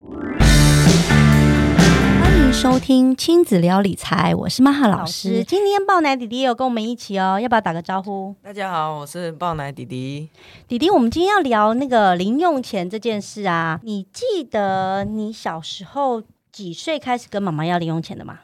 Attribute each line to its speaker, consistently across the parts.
Speaker 1: 欢迎收听亲子聊理财，我是玛哈老师。今天爆奶弟弟也有跟我们一起哦，要不要打个招呼？
Speaker 2: 大家好，我是爆奶弟弟。
Speaker 1: 弟弟，我们今天要聊那个零用钱这件事啊。你记得你小时候几岁开始跟妈妈要零用钱的吗？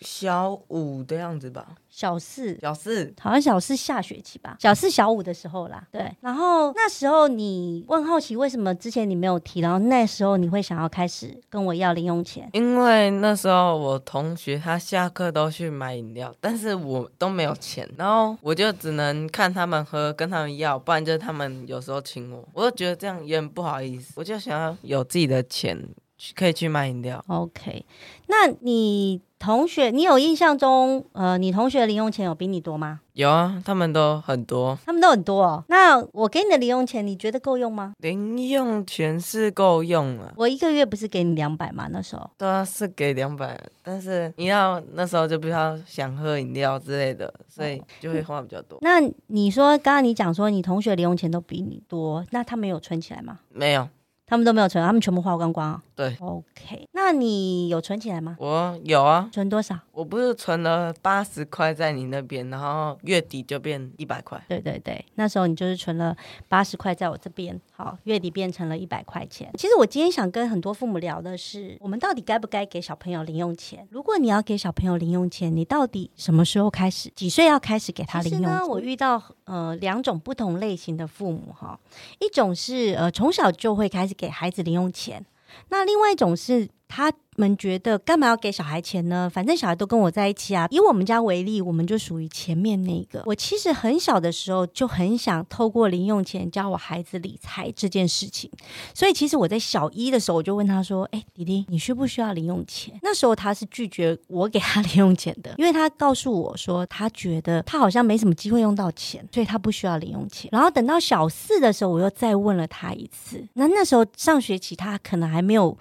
Speaker 2: 小五的样子吧，
Speaker 1: 小四，
Speaker 2: 小四，
Speaker 1: 好像小四下学期吧，小四小五的时候啦。对，然后那时候你问好奇为什么之前你没有提，然后那时候你会想要开始跟我要零用钱？
Speaker 2: 因为那时候我同学他下课都去买饮料，但是我都没有钱，然后我就只能看他们喝，跟他们要，不然就是他们有时候请我，我就觉得这样有点不好意思，我就想要有自己的钱可以去买饮料。
Speaker 1: OK，那你同学，你有印象中，呃，你同学的零用钱有比你多吗？
Speaker 2: 有啊，他们都很多，
Speaker 1: 他们都很多哦。那我给你的零用钱，你觉得够用吗？
Speaker 2: 零用钱是够用了。
Speaker 1: 我一个月不是给你两百吗？那时候
Speaker 2: 对啊，是给两百，但是你要那时候就比较想喝饮料之类的，所以就会花比较多。
Speaker 1: 那你说，刚刚你讲说你同学零用钱都比你多，那他们有存起来吗？
Speaker 2: 没有，
Speaker 1: 他们都没有存，他们全部花光光、哦。
Speaker 2: 对
Speaker 1: OK，那你有存起来吗？
Speaker 2: 我有啊，
Speaker 1: 存多少？
Speaker 2: 我不是存了八十块在你那边，然后月底就变一百块。
Speaker 1: 对对对，那时候你就是存了八十块在我这边，好，月底变成了一百块钱。其实我今天想跟很多父母聊的是，我们到底该不该给小朋友零用钱？如果你要给小朋友零用钱，你到底什么时候开始？几岁要开始给他零用钱？呢，我遇到呃两种不同类型的父母哈，一种是呃从小就会开始给孩子零用钱，那另外一种是他们觉得干嘛要给小孩钱呢？反正小孩都跟我在一起啊。以我们家为例，我们就属于前面那个。我其实很小的时候就很想透过零用钱教我孩子理财这件事情，所以其实我在小一的时候我就问他说：“哎，弟弟，你需不需要零用钱？”那时候他是拒绝我给他零用钱的，因为他告诉我说他觉得他好像没什么机会用到钱，所以他不需要零用钱。然后等到小四的时候，我又再问了他一次。那那时候上学期他可能还没有。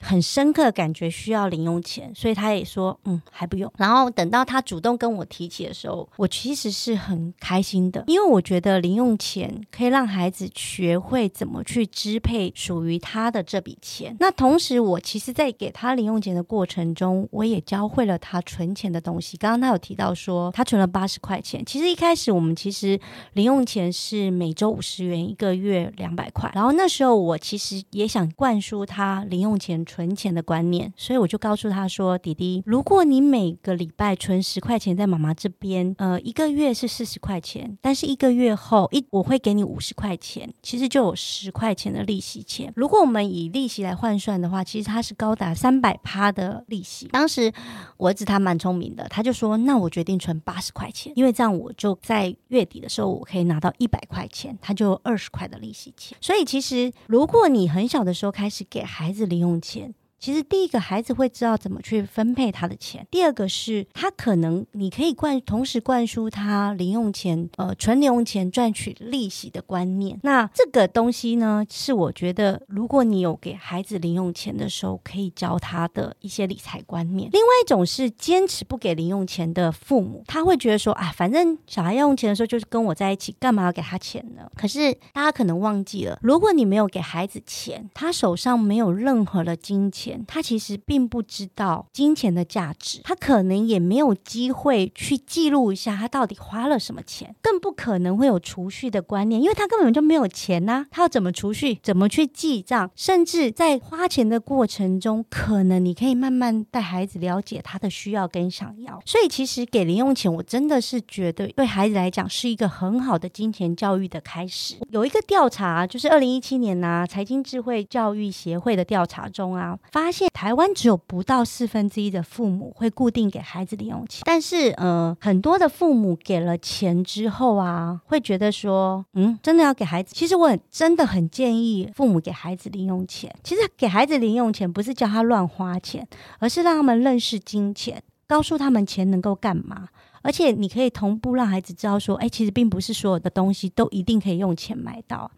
Speaker 1: 很深刻感觉需要零用钱，所以他也说嗯还不用。然后等到他主动跟我提起的时候，我其实是很开心的，因为我觉得零用钱可以让孩子学会怎么去支配属于他的这笔钱。那同时，我其实在给他零用钱的过程中，我也教会了他存钱的东西。刚刚他有提到说他存了八十块钱，其实一开始我们其实零用钱是每周五十元，一个月两百块。然后那时候我其实也想灌输他零用钱。存钱的观念，所以我就告诉他说：“弟弟，如果你每个礼拜存十块钱在妈妈这边，呃，一个月是四十块钱，但是一个月后一我会给你五十块钱，其实就有十块钱的利息钱。如果我们以利息来换算的话，其实它是高达三百趴的利息。当时我儿子他蛮聪明的，他就说：那我决定存八十块钱，因为这样我就在月底的时候我可以拿到一百块钱，他就二十块的利息钱。所以其实如果你很小的时候开始给孩子零用钱，其实第一个孩子会知道怎么去分配他的钱，第二个是他可能你可以灌同时灌输他零用钱，呃，存零用钱赚取利息的观念。那这个东西呢，是我觉得如果你有给孩子零用钱的时候，可以教他的一些理财观念。另外一种是坚持不给零用钱的父母，他会觉得说，啊，反正小孩要用钱的时候就是跟我在一起，干嘛要给他钱呢？可是大家可能忘记了，如果你没有给孩子钱，他手上没有任何的金钱。他其实并不知道金钱的价值，他可能也没有机会去记录一下他到底花了什么钱，更不可能会有储蓄的观念，因为他根本就没有钱呐。他要怎么储蓄？怎么去记账？甚至在花钱的过程中，可能你可以慢慢带孩子了解他的需要跟想要。所以，其实给零用钱，我真的是觉得对孩子来讲是一个很好的金钱教育的开始。有一个调查，就是二零一七年呐，财经智慧教育协会的调查中啊。发现台湾只有不到四分之一的父母会固定给孩子零用钱，但是呃，很多的父母给了钱之后啊，会觉得说，嗯，真的要给孩子。其实我很真的很建议父母给孩子零用钱。其实给孩子零用钱不是叫他乱花钱，而是让他们认识金钱，告诉他们钱能够干嘛。而且你可以同步让孩子知道说，哎，其实并不是所有的东西都一定可以用钱买到。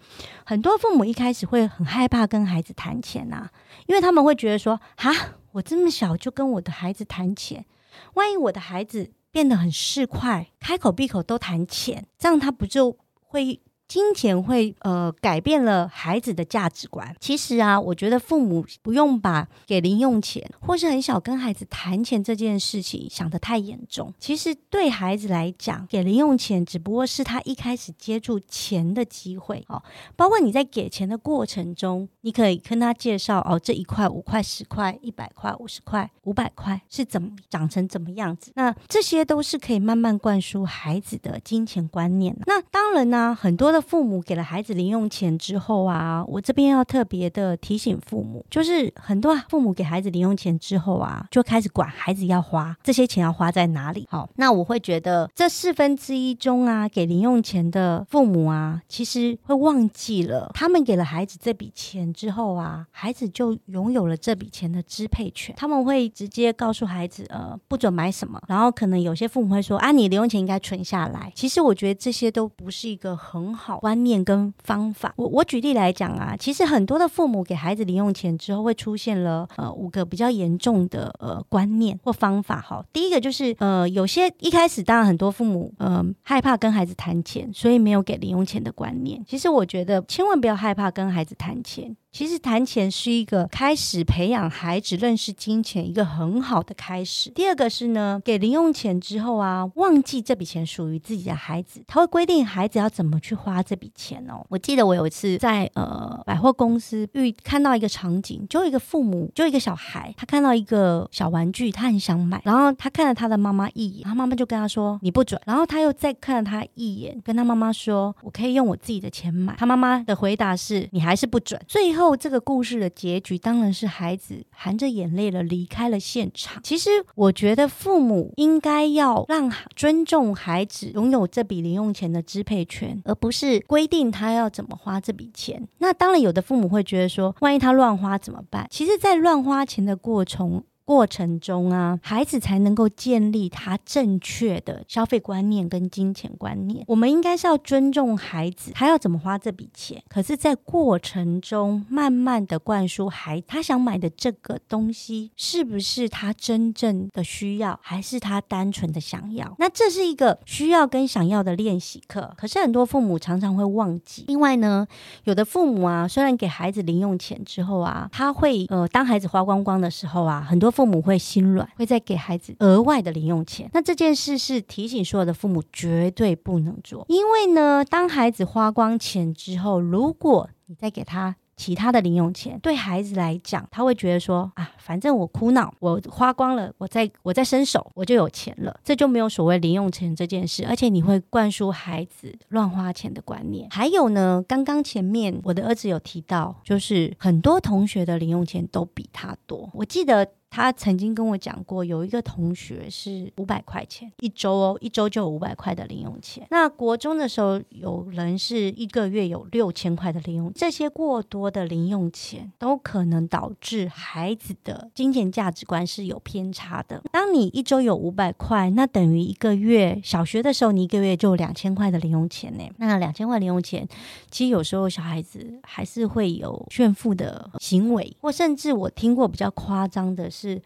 Speaker 1: 很多父母一开始会很害怕跟孩子谈钱呐，因为他们会觉得说，哈，我这么小就跟我的孩子谈钱，万一我的孩子变得很市侩，开口闭口都谈钱，这样他不就会金钱会呃改变了孩子的价值观。其实啊，我觉得父母不用把给零用钱或是很小跟孩子谈钱这件事情想得太严重。其实对孩子来讲，给零用钱只不过是他一开始接触钱的机会。哦，包括你在给钱的过程中，你可以跟他介绍哦，这一块、五块、十块、一百块、五十块、五百块是怎么长成怎么样子。那这些都是可以慢慢灌输孩子的金钱观念。那当然呢，很多的父母给了孩子零用钱之后啊，我这边要特别的提醒父母，就是很多父母给孩子零用钱之后啊，就开始管孩子要花这些钱要花在哪里。好，那我会觉得这四分之一中啊，给零用钱的父母啊，其实会忘记了，他们给了孩子这笔钱之后啊，孩子就拥有了这笔钱的支配权。他们会直接告诉孩子，呃，不准买什么，然后可能有些父母会说，啊，你零用钱应该存下来。其实我觉得这些都不是一个很好好观念跟方法。我我举例来讲啊，其实很多的父母给孩子零用钱之后，会出现了呃五个比较严重的呃观念或方法。哈，第一个就是呃有些一开始当然很多父母嗯害怕跟孩子谈钱，所以没有给零用钱的观念。其实我觉得千万不要害怕跟孩子谈钱。其实谈钱是一个开始培养孩子认识金钱一个很好的开始。第二个是呢，给零用钱之后啊，忘记这笔钱属于自己的孩子，他会规定孩子要怎么去花这笔钱哦。我记得我有一次在呃百货公司遇看到一个场景，就一个父母，就一个小孩，他看到一个小玩具，他很想买，然后他看了他的妈妈一眼，他妈妈就跟他说你不准，然后他又再看了他一眼，跟他妈妈说我可以用我自己的钱买，他妈妈的回答是你还是不准，最后。后这个故事的结局当然是孩子含着眼泪的离开了现场。其实我觉得父母应该要让尊重孩子拥有这笔零用钱的支配权，而不是规定他要怎么花这笔钱。那当然，有的父母会觉得说，万一他乱花怎么办？其实，在乱花钱的过程。过程中啊，孩子才能够建立他正确的消费观念跟金钱观念。我们应该是要尊重孩子，他要怎么花这笔钱。可是，在过程中慢慢的灌输孩他想买的这个东西是不是他真正的需要，还是他单纯的想要？那这是一个需要跟想要的练习课。可是很多父母常常会忘记。另外呢，有的父母啊，虽然给孩子零用钱之后啊，他会呃，当孩子花光光的时候啊，很多。父母会心软，会再给孩子额外的零用钱。那这件事是提醒所有的父母绝对不能做，因为呢，当孩子花光钱之后，如果你再给他其他的零用钱，对孩子来讲，他会觉得说啊，反正我苦恼，我花光了，我再我再伸手，我就有钱了，这就没有所谓零用钱这件事。而且你会灌输孩子乱花钱的观念。还有呢，刚刚前面我的儿子有提到，就是很多同学的零用钱都比他多。我记得。他曾经跟我讲过，有一个同学是五百块钱一周哦，一周就有五百块的零用钱。那国中的时候，有人是一个月有六千块的零用，这些过多的零用钱都可能导致孩子的金钱价值观是有偏差的。当你一周有五百块，那等于一个月小学的时候，你一个月就两千块的零用钱呢。那两千块零用钱，其实有时候小孩子还是会有炫富的行为，或甚至我听过比较夸张的是。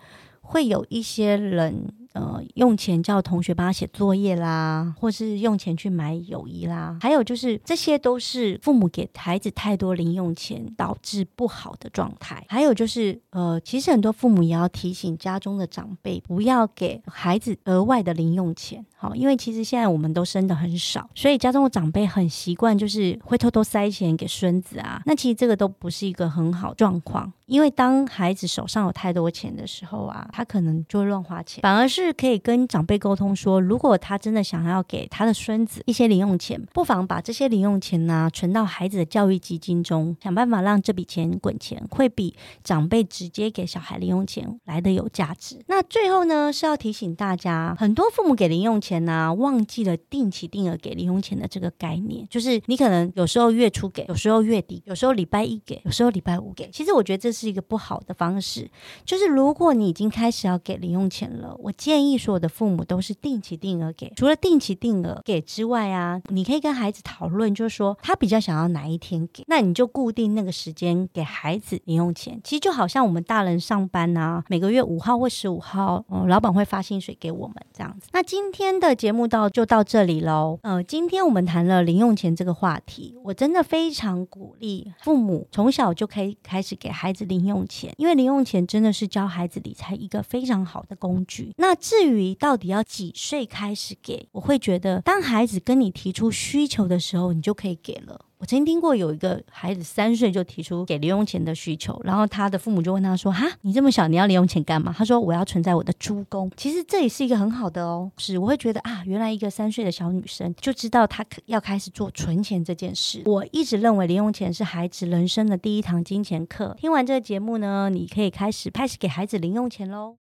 Speaker 1: 会有一些人。呃，用钱叫同学帮他写作业啦，或是用钱去买友谊啦，还有就是这些都是父母给孩子太多零用钱导致不好的状态。还有就是，呃，其实很多父母也要提醒家中的长辈，不要给孩子额外的零用钱。好，因为其实现在我们都生的很少，所以家中的长辈很习惯就是会偷偷塞钱给孙子啊。那其实这个都不是一个很好状况，因为当孩子手上有太多钱的时候啊，他可能就会乱花钱，反而是。是可以跟长辈沟通说，如果他真的想要给他的孙子一些零用钱，不妨把这些零用钱呢存到孩子的教育基金中，想办法让这笔钱滚钱，会比长辈直接给小孩零用钱来的有价值。那最后呢是要提醒大家，很多父母给零用钱呢，忘记了定期定额给零用钱的这个概念，就是你可能有时候月初给，有时候月底，有时候礼拜一给，有时候礼拜五给。其实我觉得这是一个不好的方式，就是如果你已经开始要给零用钱了，我建建议所有的父母都是定期定额给。除了定期定额给之外啊，你可以跟孩子讨论，就是说他比较想要哪一天给，那你就固定那个时间给孩子零用钱。其实就好像我们大人上班啊，每个月五号或十五号，嗯，老板会发薪水给我们这样子。那今天的节目到就到这里喽。呃，今天我们谈了零用钱这个话题，我真的非常鼓励父母从小就可以开始给孩子零用钱，因为零用钱真的是教孩子理财一个非常好的工具。那至于到底要几岁开始给，我会觉得当孩子跟你提出需求的时候，你就可以给了。我曾经听过有一个孩子三岁就提出给零用钱的需求，然后他的父母就问他说：“哈，你这么小，你要零用钱干嘛？”他说：“我要存在我的猪公。”其实这也是一个很好的哦，是我会觉得啊，原来一个三岁的小女生就知道她要开始做存钱这件事。我一直认为零用钱是孩子人生的第一堂金钱课。听完这个节目呢，你可以开始开始给孩子零用钱喽。